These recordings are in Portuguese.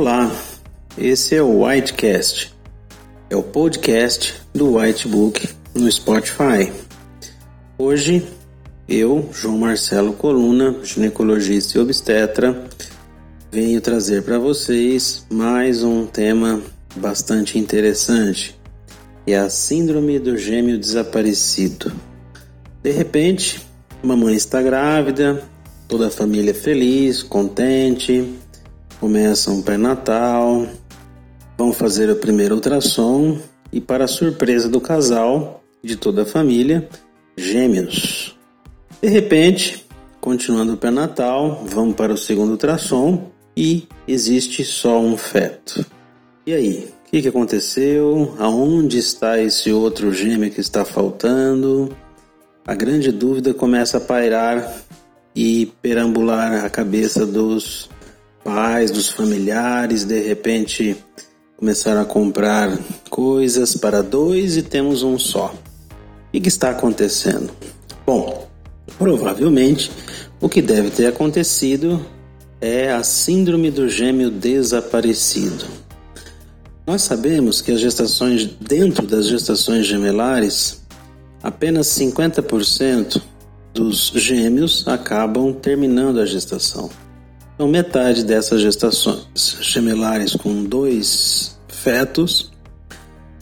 Olá, esse é o Whitecast, é o podcast do Whitebook no Spotify. Hoje, eu, João Marcelo Coluna, ginecologista e obstetra, venho trazer para vocês mais um tema bastante interessante, é a síndrome do gêmeo desaparecido. De repente, mamãe está grávida, toda a família feliz, contente, começam um pré-natal, vão fazer o primeiro ultrassom e, para surpresa do casal, de toda a família, gêmeos. De repente, continuando o pré-natal, vão para o segundo ultrassom e existe só um feto. E aí, o que, que aconteceu? Aonde está esse outro gêmeo que está faltando? A grande dúvida começa a pairar e perambular a cabeça dos pais, dos familiares, de repente começaram a comprar coisas para dois e temos um só. O que está acontecendo? Bom, provavelmente o que deve ter acontecido é a síndrome do gêmeo desaparecido. Nós sabemos que as gestações dentro das gestações gemelares, apenas 50% dos gêmeos acabam terminando a gestação. Então, metade dessas gestações gemelares com dois fetos,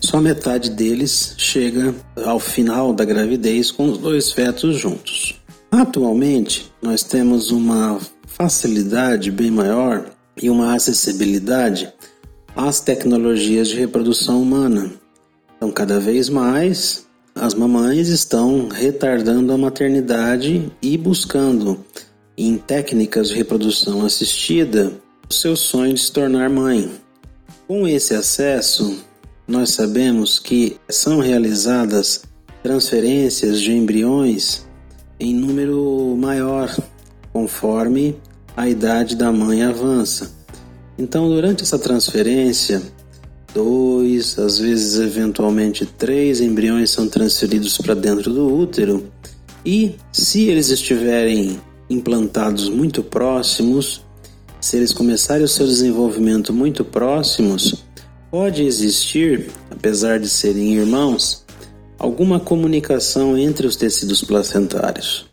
só metade deles chega ao final da gravidez com os dois fetos juntos. Atualmente, nós temos uma facilidade bem maior e uma acessibilidade às tecnologias de reprodução humana. Então, cada vez mais, as mamães estão retardando a maternidade e buscando em técnicas de reprodução assistida o seu sonho de se tornar mãe. Com esse acesso, nós sabemos que são realizadas transferências de embriões em número maior, conforme a idade da mãe avança. Então, durante essa transferência, dois, às vezes eventualmente três embriões são transferidos para dentro do útero, e se eles estiverem implantados muito próximos, se eles começarem o seu desenvolvimento muito próximos, pode existir, apesar de serem irmãos, alguma comunicação entre os tecidos placentários.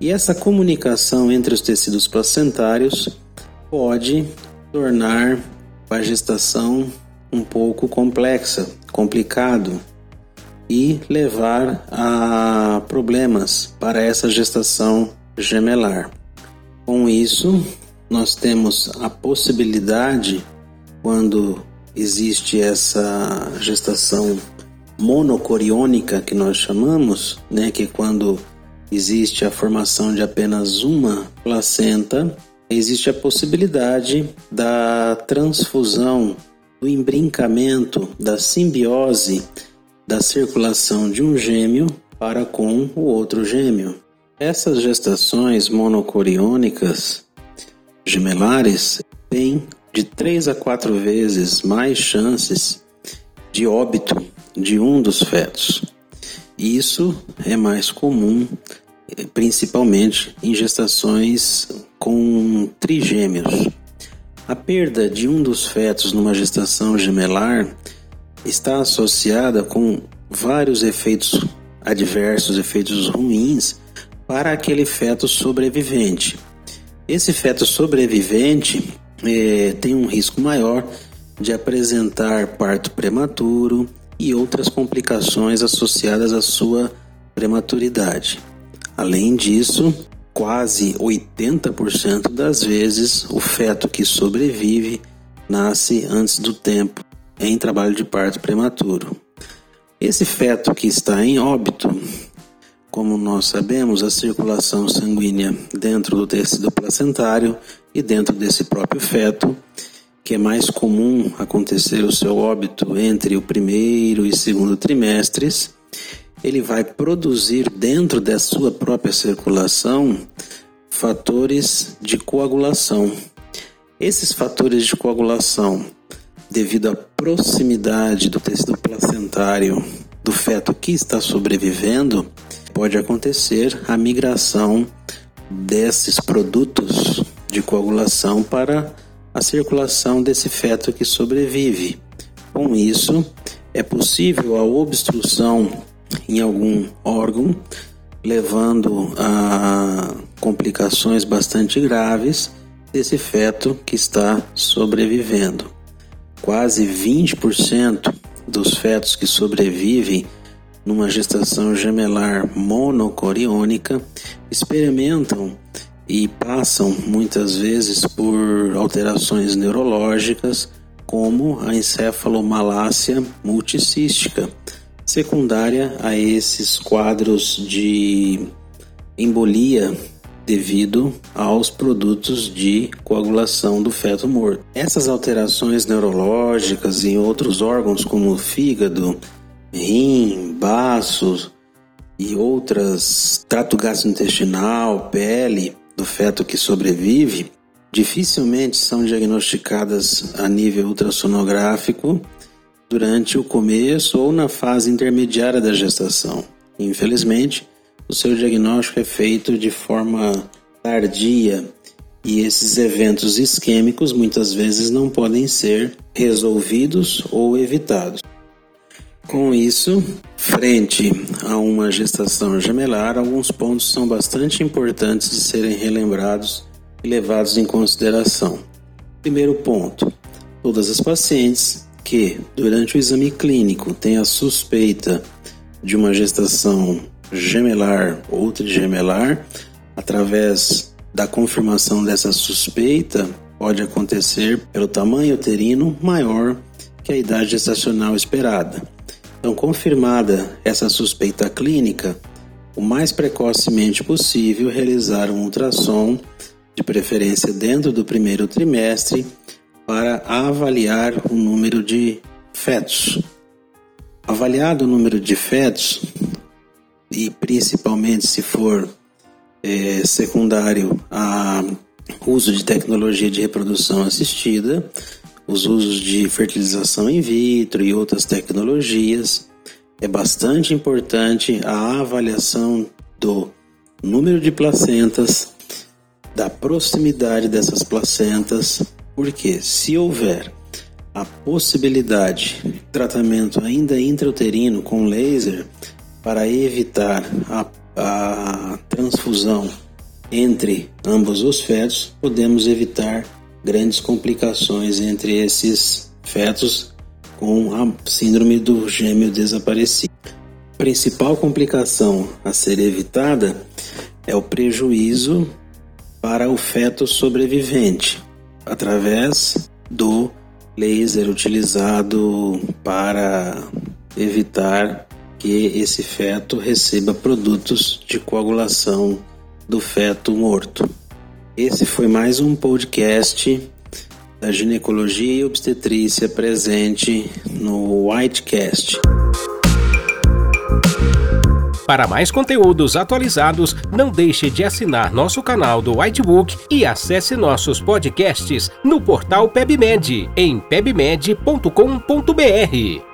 E essa comunicação entre os tecidos placentários pode tornar a gestação um pouco complexa, complicado e levar a problemas para essa gestação gemelar. Com isso, nós temos a possibilidade, quando existe essa gestação monocoriônica que nós chamamos, né, que quando existe a formação de apenas uma placenta, existe a possibilidade da transfusão, do embrincamento, da simbiose da circulação de um gêmeo para com o outro gêmeo. Essas gestações monocoriônicas gemelares têm de 3 a 4 vezes mais chances de óbito de um dos fetos. Isso é mais comum, principalmente em gestações com trigêmeos. A perda de um dos fetos numa gestação gemelar está associada com vários efeitos adversos, efeitos ruins para aquele feto sobrevivente. Esse feto sobrevivente é, tem um risco maior de apresentar parto prematuro e outras complicações associadas à sua prematuridade. Além disso, quase 80% das vezes o feto que sobrevive nasce antes do tempo em trabalho de parto prematuro. Esse feto que está em óbito como nós sabemos, a circulação sanguínea dentro do tecido placentário e dentro desse próprio feto, que é mais comum acontecer o seu óbito entre o primeiro e segundo trimestres, ele vai produzir dentro da sua própria circulação fatores de coagulação. Esses fatores de coagulação, devido à proximidade do tecido placentário do feto que está sobrevivendo, pode acontecer a migração desses produtos de coagulação para a circulação desse feto que sobrevive. Com isso, é possível a obstrução em algum órgão, levando a complicações bastante graves desse feto que está sobrevivendo. Quase 20% dos fetos que sobrevivem numa gestação gemelar monocoriônica experimentam e passam muitas vezes por alterações neurológicas, como a encefalomalácia multicística, secundária a esses quadros de embolia devido aos produtos de coagulação do feto morto. Essas alterações neurológicas em outros órgãos como fígado, rim, baços e outras, trato gastrointestinal, pele do feto que sobrevive, dificilmente são diagnosticadas a nível ultrassonográfico durante o começo ou na fase intermediária da gestação. Infelizmente, o seu diagnóstico é feito de forma tardia e esses eventos isquêmicos muitas vezes não podem ser resolvidos ou evitados. Com isso, frente a uma gestação gemelar, alguns pontos são bastante importantes de serem relembrados e levados em consideração. Primeiro ponto: todas as pacientes que, durante o exame clínico, têm a suspeita de uma gestação gemelar ou trigemelar, através da confirmação dessa suspeita, pode acontecer pelo tamanho uterino maior que a idade gestacional esperada. Então, confirmada essa suspeita clínica, o mais precocemente possível realizar um ultrassom, de preferência dentro do primeiro trimestre, para avaliar o número de fetos. Avaliado o número de fetos, e principalmente se for é, secundário a uso de tecnologia de reprodução assistida, os usos de fertilização in vitro e outras tecnologias, é bastante importante a avaliação do número de placentas, da proximidade dessas placentas porque se houver a possibilidade de tratamento ainda intrauterino com laser para evitar a, a transfusão entre ambos os fetos, podemos evitar grandes complicações entre esses fetos com a síndrome do gêmeo desaparecido. A principal complicação a ser evitada é o prejuízo para o feto sobrevivente, através do laser utilizado para evitar que esse feto receba produtos de coagulação do feto morto. Esse foi mais um podcast da ginecologia e obstetrícia presente no Whitecast. Para mais conteúdos atualizados, não deixe de assinar nosso canal do Whitebook e acesse nossos podcasts no portal PebMed em pebmed.com.br.